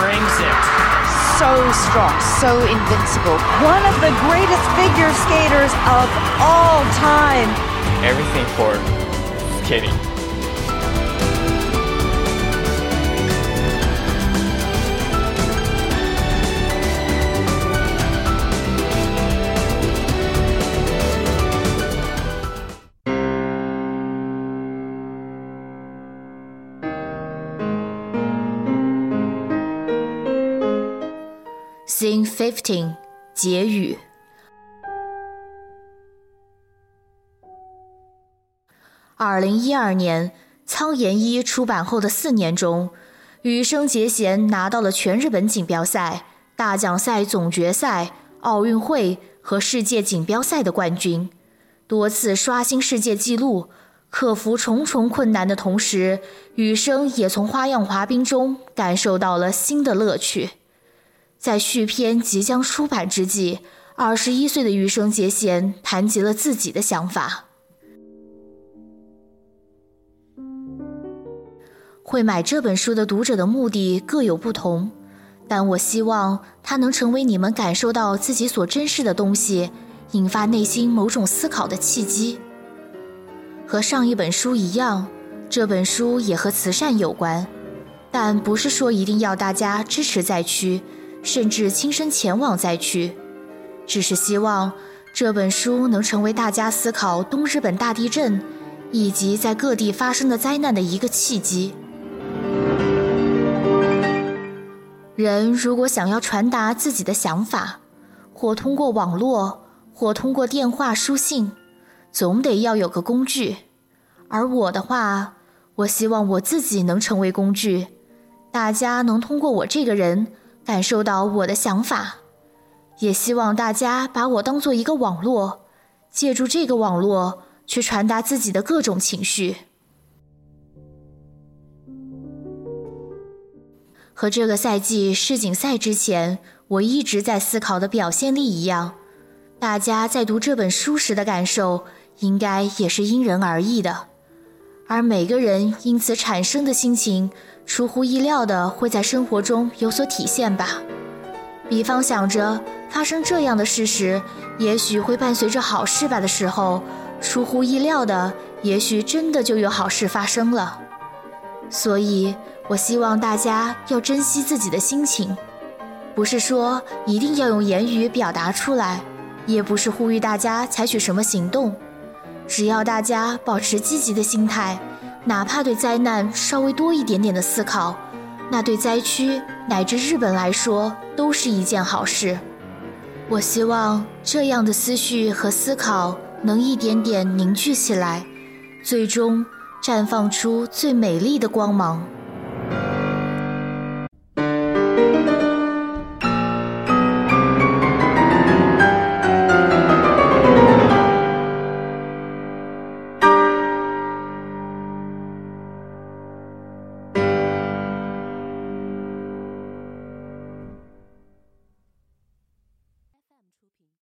brings it. so strong, so invincible. One of the greatest figure skaters of all time. Everything for skating.，Scene Fifteen，结语。二零一二年，苍岩一出版后的四年中，羽生结弦拿到了全日本锦标赛、大奖赛总决赛、奥运会和世界锦标赛的冠军，多次刷新世界纪录。克服重重困难的同时，羽生也从花样滑冰中感受到了新的乐趣。在续篇即将出版之际，二十一岁的羽生结弦谈及了自己的想法。会买这本书的读者的目的各有不同，但我希望它能成为你们感受到自己所珍视的东西，引发内心某种思考的契机。和上一本书一样，这本书也和慈善有关，但不是说一定要大家支持灾区，甚至亲身前往灾区，只是希望这本书能成为大家思考东日本大地震以及在各地发生的灾难的一个契机。人如果想要传达自己的想法，或通过网络，或通过电话、书信。总得要有个工具，而我的话，我希望我自己能成为工具，大家能通过我这个人感受到我的想法，也希望大家把我当做一个网络，借助这个网络去传达自己的各种情绪。和这个赛季世锦赛之前，我一直在思考的表现力一样，大家在读这本书时的感受。应该也是因人而异的，而每个人因此产生的心情，出乎意料的会在生活中有所体现吧。比方想着发生这样的事时，也许会伴随着好事吧的时候，出乎意料的，也许真的就有好事发生了。所以，我希望大家要珍惜自己的心情，不是说一定要用言语表达出来，也不是呼吁大家采取什么行动。只要大家保持积极的心态，哪怕对灾难稍微多一点点的思考，那对灾区乃至日本来说都是一件好事。我希望这样的思绪和思考能一点点凝聚起来，最终绽放出最美丽的光芒。